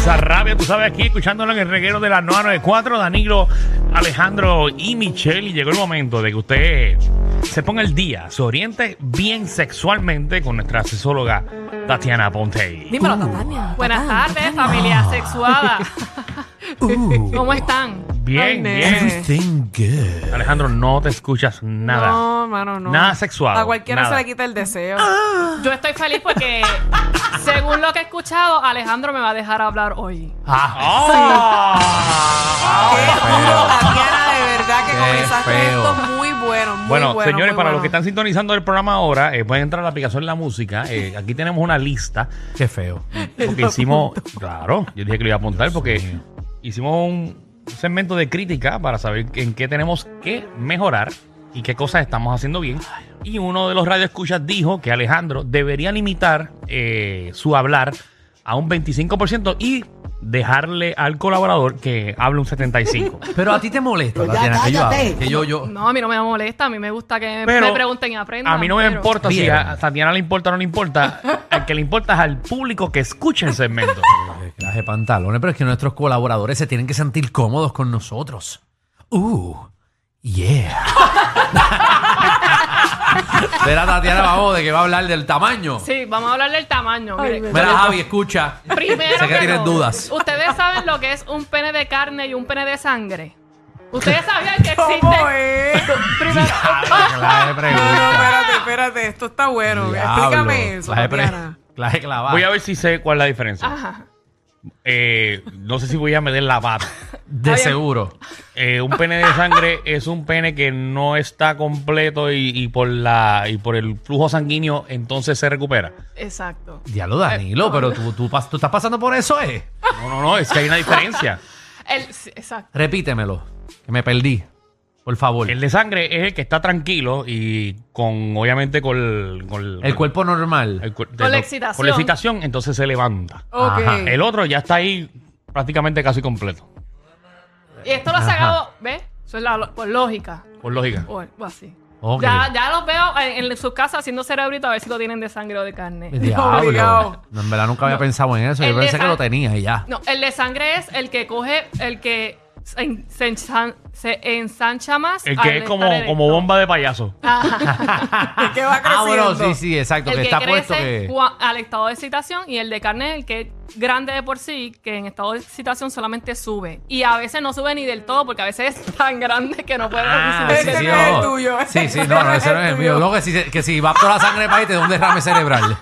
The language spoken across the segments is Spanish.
Venganza Rabia, tú sabes, aquí escuchándolo en el reguero de la 994, Danilo, Alejandro y Michelle. Y llegó el momento de que usted se ponga el día, se oriente bien sexualmente con nuestra sexóloga Tatiana Ponte. Dímelo, Tania. Buenas tardes, Tatiana. familia sexuada. ¿Cómo están? Bien, Ay, bien. Everything good. Alejandro, no te escuchas nada. No, mano, no. Nada sexual. A cualquiera nada. se le quita el deseo. Yo estoy feliz porque, según lo que he escuchado, Alejandro me va a dejar hablar hoy. Ah. Qué duro, Tatiana, de verdad que Qué comenzaste feo. esto muy bueno, muy Bueno, bueno. señores, muy para bueno. los que están sintonizando el programa ahora, eh, pueden entrar a la aplicación La Música. Eh, aquí tenemos una lista Qué feo. porque hicimos, claro, yo dije que lo iba a apuntar porque hicimos un segmento de crítica para saber en qué tenemos que mejorar y qué cosas estamos haciendo bien. Y uno de los radioescuchas dijo que Alejandro debería limitar eh, su hablar a un 25% y dejarle al colaborador que hable un 75%. Pero a ti te molesta, Tatiana, que yo hable, que yo, yo. No, a mí no me molesta, a mí me gusta que Pero me pregunten y aprendan. A mí no me pero- importa si Bien. a Tatiana le importa o no le importa. Al que le importa es al público que escuche el segmento. De pantalones, pero es que nuestros colaboradores se tienen que sentir cómodos con nosotros. Uh, yeah. Mira, Tatiana, vamos, de que va a hablar del tamaño. Sí, vamos a hablar del tamaño. Ay, mire. me- Mira, Javi, escucha. Primero sé que, tienes dudas. Ustedes saben lo que es un pene de carne y un pene de sangre. Ustedes sabían que ¿Cómo existe. es? Primero, No, no, espérate, espérate. Esto está bueno. Explícame eso, Clase. Voy a ver si sé cuál es la diferencia. Ajá. Eh, no sé si voy a medir la pata. De seguro. Eh, un pene de sangre es un pene que no está completo y, y por la y por el flujo sanguíneo entonces se recupera. Exacto. Diablo, Danilo, pero tú, tú, pas- tú estás pasando por eso, ¿eh? No, no, no, es que hay una diferencia. El- sí, exacto. Repítemelo, que me perdí. Por favor. El de sangre es el que está tranquilo y con, obviamente, con el, con El cuerpo normal. el la excitación. Con la excitación, entonces se levanta. Ok. Ajá. El otro ya está ahí prácticamente casi completo, Y esto lo ha Ajá. sacado, ¿ves? Eso es la, lo- por lógica. por lógica. O, o así. Ok. Ya, ya los veo en, en sus casas haciendo cerebrito a ver si lo tienen de sangre o de carne. Diablo. Obligado. No, en verdad nunca había pensado en eso. Yo El de pensé que lo tenía y ya. No, el de sangre es el que coge, el que en- se ensan- se ensancha más. El al que es como, estar como bomba de payaso. Es que va Ah, creciendo. bueno, sí, sí, exacto. El que que, está crece puesto que. cua- al estado de excitación y el de carne es el que es grande de por sí, que en estado de excitación solamente sube. Y a veces no sube ni del todo, porque a veces es tan grande que no puede Ah, sí, sí, no es el tuyo. Sí, sí, no, no, ese no es el mío. No, que si, que si va toda la sangre para ahí, te da un derrame cerebral.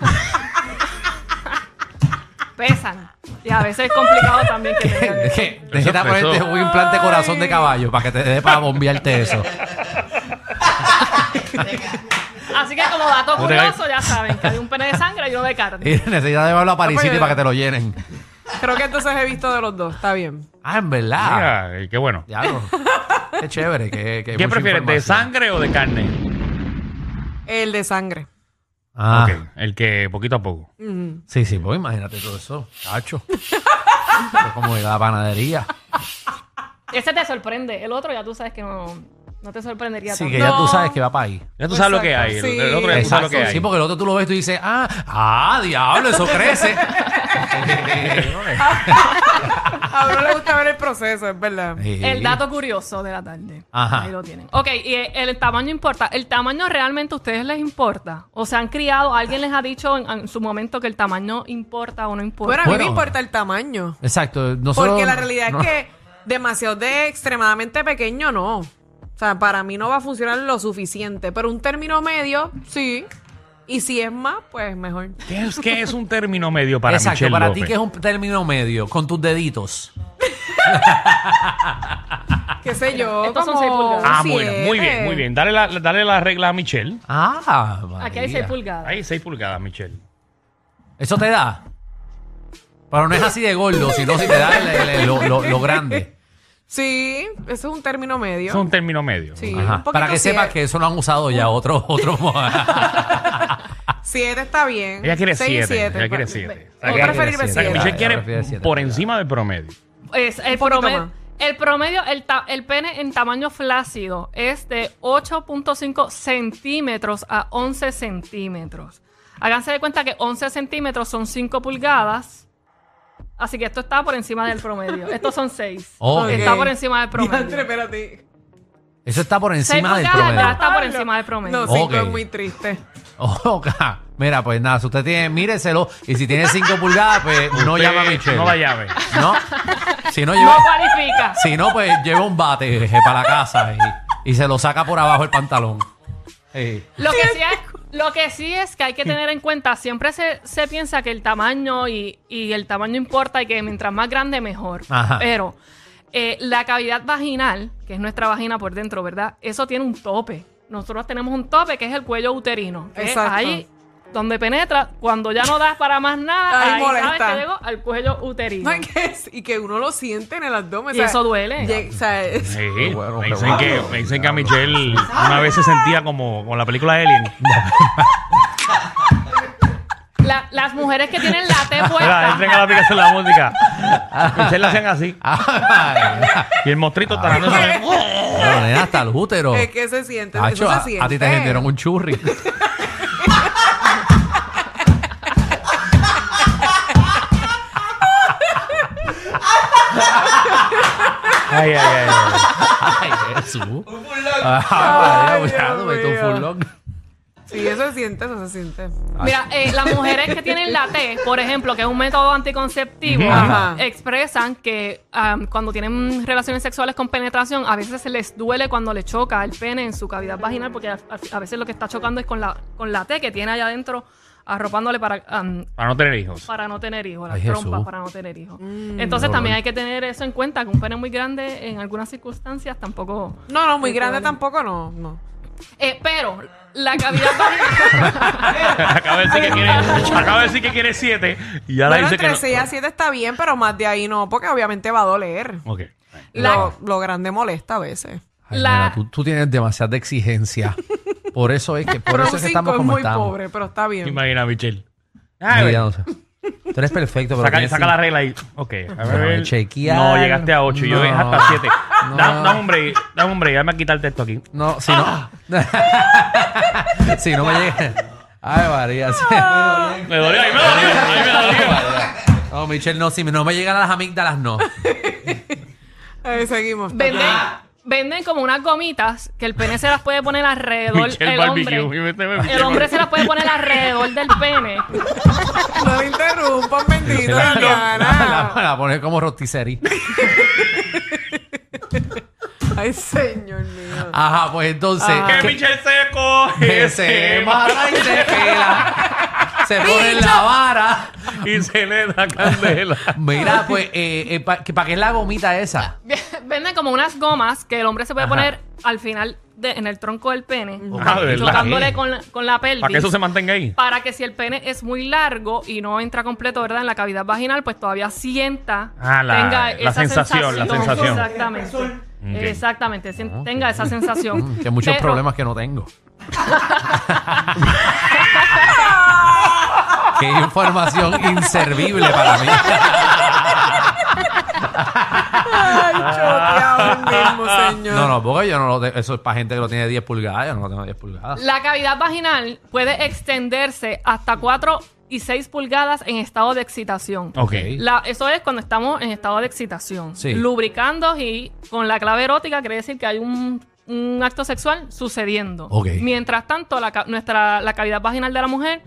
pesan. Y a veces es complicado también que eso. que necesitas Eso- ponerte un implante corazón de caballo para que te dé para bombearte eso. Así que como dato No te curioso, ya saben que hay un pene de sangre y uno de carne. Y necesitas llevarlo a Paris City para que te lo llenen. Creo que entonces he visto de los dos. Está bien. Ah, en verdad. Mira, eh, qué bueno. Diablo. Qué chévere. Qué, qué ¿Qué mucha prefieres, de información. sangre o de carne? El de sangre. Ah, Ok, el que poquito a poco. Ujú. sí, sí, pues imagínate todo eso. Cacho. Es como ir a la panadería. Ese te sorprende. El otro ya tú sabes que no, no te sorprendería Sí, tanto. que ya tú No. sabes que va para ahí. Ya tú sabes lo que Exacto, hay. El, sí. el otro ya tú sabes lo que hay. sí, porque el otro tú lo ves y tú dices, ah, ah, diablo, eso crece. A uno le gusta ver el proceso, es verdad. Sí. El dato curioso de la tarde. Ajá. Ahí lo tienen. Ok, y el, el tamaño importa. ¿El tamaño realmente a ustedes les importa? ¿O se han criado? ¿Alguien les ha dicho en, en su momento que el tamaño importa o no importa? Bueno, a mí Bueno. me importa el tamaño. Exacto. nosotros- Porque la realidad no- es que demasiado de extremadamente pequeño no. O sea, para mí no va a funcionar lo suficiente. Pero un término medio, sí. Y si es más, pues mejor. ¿Qué es, qué es un término medio para Exacto, Michelle para López? ti que es un término medio, con tus deditos. ¿Qué sé yo? Estos son como seis pulgadas. Ah, bueno, muy bien, muy bien. Dale la, dale la regla a Michelle. Ah, Aquí hay María. 6 pulgadas. Ahí, 6 pulgadas, Michelle. ¿Eso te da? Pero no es así de gordo, sino si te da el- el- el- lo, lo- lo grande. Sí, eso es un término medio. Es un término medio. Sí. Ajá. un poquito Para que sepas que eso lo han usado ya otros otros. Siete está bien. Ella quiere Seis y 7. siete. Ella quiere Pa- 7. Voy a Ella preferir quiere siete. siete. Michelle quiere prefiere siete por encima del promedio. Es el poquito promedio. más. El promedio, el, ta- el pene en tamaño flácido es de 8.5 centímetros a 11 centímetros. Háganse de cuenta que 11 centímetros son 5 pulgadas Así que esto está por encima del promedio. Estos son 6. Ok. Está por encima del Diantre, promedio. espérate. Eso está por 6 encima del promedio. está por encima del promedio. No, cinco Ok. es muy triste. Ok. Mira, pues nada, si usted tiene, míreselo. Y si tiene 5 pulgadas, pues no Usted llama a Michelle. No la llave. No. Si no, No lleva, cualifica. si no pues lleva un bate eh, para la casa y, y se lo saca por abajo el pantalón. Eh, Lo que, sí es, lo que sí es que hay que tener en cuenta, siempre se, se piensa que el tamaño y, y el tamaño importa y que mientras más grande mejor. Ajá. Pero eh, la cavidad vaginal, que es nuestra vagina por dentro, ¿verdad? Eso tiene un tope. Nosotros tenemos un tope que es el cuello uterino. que es Exacto. ahí donde penetra, cuando ya no das para más nada, Ahí ahí, sabes que llegó al cuello uterino. No, y que, y que uno lo siente en el abdomen. Y eso duele. lleg- o sea, es- Sí, bueno, me, dicen bueno. que, me dicen que a Michelle una vez se sentía como con la película Alien. La- las mujeres que tienen la T Mira, puesta. entren a la aplicación de la música. Michelle la hacían así. ay, Y el monstruito está dando eso. pero, nena, hasta el útero. es que se siente. Eso se a, siente. a ti te vendieron un churri. Ay, ay, ay. ay. Ay, Jesús. Dios mío. furlong. Sí, eso se siente, eso se siente. Mira, eh, las mujeres que tienen la T, por ejemplo, que es un método anticonceptivo, Ajá. expresan que am, cuando tienen relaciones sexuales con penetración, a veces se les duele cuando le choca el pene en su cavidad vaginal, porque a, veces lo que está chocando es con la, con la T que tiene allá adentro, arropándole para, Para no tener hijos. para no tener hijos, las trompas para no tener hijos. Entonces también hay que tener eso en cuenta, que un pene muy grande en algunas circunstancias tampoco... No, no, muy grande tampoco, no. no. Eh, pero la cavidad vaginal... acaba de decir que quiere, acaba de decir que quiere siete. Y ahora Bueno, dice que entre no. 6 a 7 está bien, pero más de ahí no, porque obviamente va a doler. Ok. La- Lo, lo grande molesta a veces. Ay, La- nena, tú, tú tienes demasiada exigencia. Por eso es que, por pero eso un es que 5 estamos es como muy estamos. pobre, pero está bien. Imagina Michelle. Mira, Ay, no sé. Tú eres perfecto, pero saca, tienes saca la regla ahí. Ok. A ver. chequear. No, llegaste a 8. Yo No. es hasta 7. No. Dame un break. Dame un break. Dame a quitarte esto aquí. No, si no. si no me llega. Ay, María. sí. Me dolió. Ahí me dolió. Ahí me dolió. No, Michelle, no. Si no me llegan a las amígdalas, no. Ahí seguimos. Venden, venden como unas gomitas que el pene se las puede poner alrededor. Michelle el hombre, el hombre se las puede poner alrededor del pene. No me interrumpan, bendito, la, la, Daniana. la poner como rotisserie. Ay, señor mío. Ajá, pues entonces. Ajá. Que ¿qué- Michelle se coge. que se mata y se pela. Se pone en la vara. Y se le da candela. Mira, pues, eh, ¿para qué es la gomita esa? Venden como unas gomas que el hombre se puede Ajá. poner al final de- en el tronco del pene, Ah, ¿de verdad? chocándole con la, con la pelvis. Para que eso se mantenga ahí. para que si el pene es muy largo y no entra completo, ¿verdad? En la cavidad vaginal, pues todavía sienta, Ah, la- tenga la esa sensación, la sensación. Exactamente. Exactamente, sien- tenga esa sensación. Mm, Que muchos Pero- problemas que no tengo. Qué información inservible para mí. Ay, choteado el mismo, señor. No, no, porque yo no lo tengo. Eso es para gente que lo tiene 10 pulgadas. Yo no lo tengo 10 pulgadas. La cavidad vaginal puede extenderse hasta 4 y 6 pulgadas en estado de excitación. Ok. La- eso es cuando estamos en estado de excitación. Sí. Lubricando y con la clave erótica quiere decir que hay un, un acto sexual sucediendo. Ok. Mientras tanto, la, ca- nuestra, la cavidad vaginal de la mujer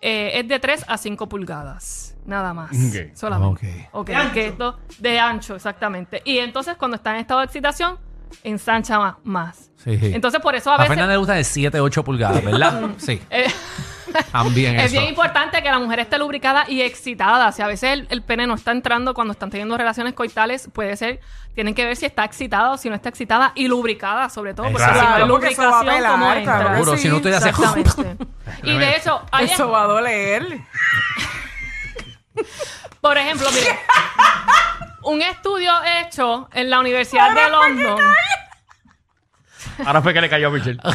eh, es de 3 a 5 pulgadas. Nada más. Ok. Solamente. Ok. que esto de ancho, exactamente. Y entonces cuando está en estado de excitación, ensancha más. más. Sí. Entonces por eso a a veces... Fernanda le gusta de 7, 8 pulgadas, ¿verdad? Sí. eh, También es eso. bien importante que la mujer esté lubricada y excitada. Si a veces el, el pene no está entrando cuando están teniendo relaciones coitales, puede ser, tienen que ver si está excitada o si no está excitada y lubricada, sobre todo, porque Exacto. si no hay Claro, porque lubricación, pelar, ¿cómo claro entra? que Seguro, sí. si no haces- Exactamente. y de hecho, hay- Eso va a doler. por ejemplo, mire, un estudio hecho en la Universidad de London. Ahora fue que le cayó a Michelle.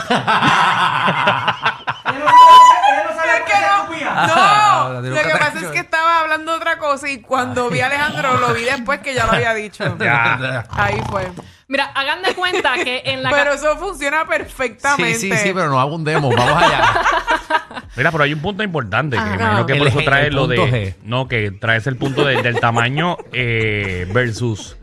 No, Ah, lo que pasa es que estaba hablando de otra cosa y cuando vi a Alejandro lo vi después que ya lo había dicho. Ya. Ahí fue. Mira, hagan de cuenta que en la Pero eso funciona perfectamente. Sí, sí, sí, pero no hago un demo. Vamos allá. Mira, pero hay un punto importante, que Ajá. me imagino que por eso G, trae el lo punto de... G. No, que traes el punto de- del tamaño eh, versus...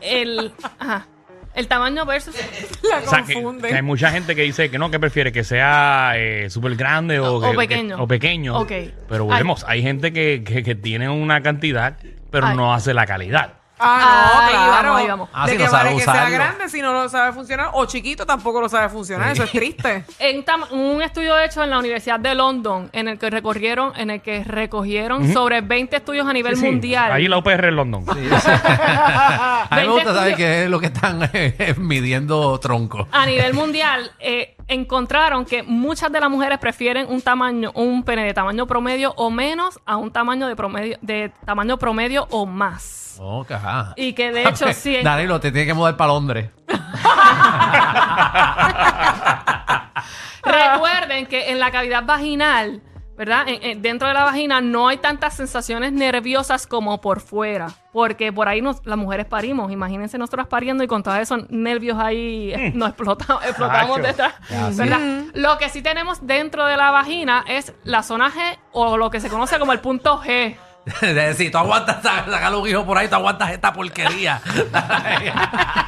El, ajá, el tamaño versus... La O sea, que, hay mucha gente que dice que no, que prefiere que sea eh, súper grande o, O que- pequeño. que- o pequeño. Ok. Pero volvemos, hay gente que, que, que tiene una cantidad, pero Ay. no hace la calidad. Ah, no, Ahí claro. vamos, ahí vamos. Ah, de si que no sabe vale que sea usarlo. grande si no lo sabe funcionar o chiquito tampoco lo sabe funcionar. Eso es triste. En tam- un estudio hecho en la Universidad de London, en el que recorrieron, en el que recogieron sobre 20 estudios a nivel Sí, sí. mundial. Ahí la UPR en London. A mí me 20 gusta saber qué es lo que están eh, midiendo tronco. a nivel mundial eh, encontraron que muchas de las mujeres prefieren un tamaño, un pene de tamaño promedio o menos a un tamaño de promedio, de tamaño promedio o más. Ok, ajá. Y que de hecho sí. Danilo, te tiene que mudar para Londres. Recuerden que en la cavidad vaginal, ¿verdad? En- en- dentro de la vagina no hay tantas sensaciones nerviosas como por fuera. Porque por ahí nos, las mujeres parimos. Imagínense nosotras pariendo y con todos esos nervios ahí eh, nos explota- explotamos Chacho. detrás. ¿verdad? Lo que sí tenemos dentro de la vagina es la zona G o lo que se conoce como el punto G. De decir, tú aguantas sa- sacar un hijo por ahí, tú aguantas esta porquería.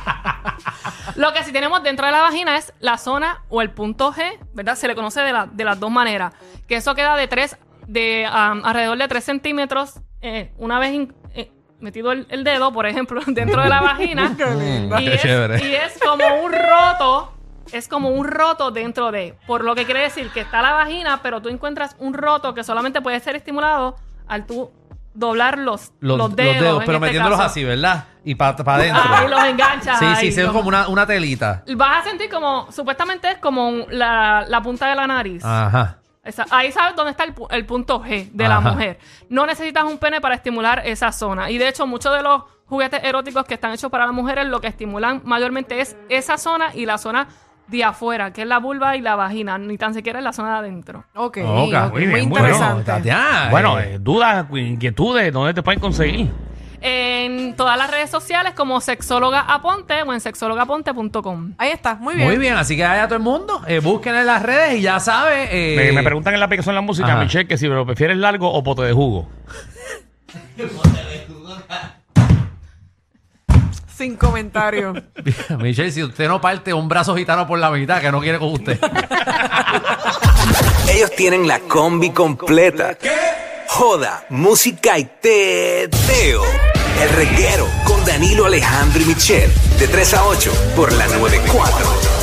Lo que sí tenemos dentro de la vagina es la zona o el punto G, ¿verdad? Se le conoce de, la- de las dos maneras. Que eso queda de tres, de um, alrededor de 3 centímetros, eh, una vez in- eh, metido el, el dedo, por ejemplo, dentro de la vagina. y, Qué es, chévere. y es como un roto. Es como un roto dentro de. Por lo que quiere decir que está la vagina, pero tú encuentras un roto que solamente puede ser estimulado al tú doblar los, Los, los los dedos. dedos, pero este metiéndolos caso. así, ¿verdad? Y para adentro. Ahí los enganchas. sí, sí, es los- como una, una telita. Vas a sentir como, supuestamente es como la, la punta de la nariz. Ajá. Esa- ahí sabes dónde está el, el punto G de la mujer. No necesitas un pene para estimular esa zona. Y de hecho, muchos de los juguetes eróticos que están hechos para las mujeres lo que estimulan mayormente es esa zona y la zona de afuera, que es la vulva y la vagina, ni tan siquiera es la zona de adentro. Ok, Ok, ok, muy muy, bien, muy interesante. Tatiana, Bueno, eh, eh, dudas, inquietudes, ¿dónde te pueden conseguir? En todas las redes sociales como sexóloga aponte o en sexólogaaponte.com. Ahí está, muy bien. Muy bien, así que vaya todo el mundo, eh, busquen en las redes y ya sabe. eh, Me, me preguntan en la aplicación de la música, Ajá. Michelle, que si lo prefieres largo o pote de jugo. Sin comentarios. Michelle, si usted no parte un brazo gitano por la mitad, que no quiere con usted. Ellos tienen la combi completa. Joda, música y teo. El reguero con Danilo Alejandro y Michelle. De 3 a 8 por la 94.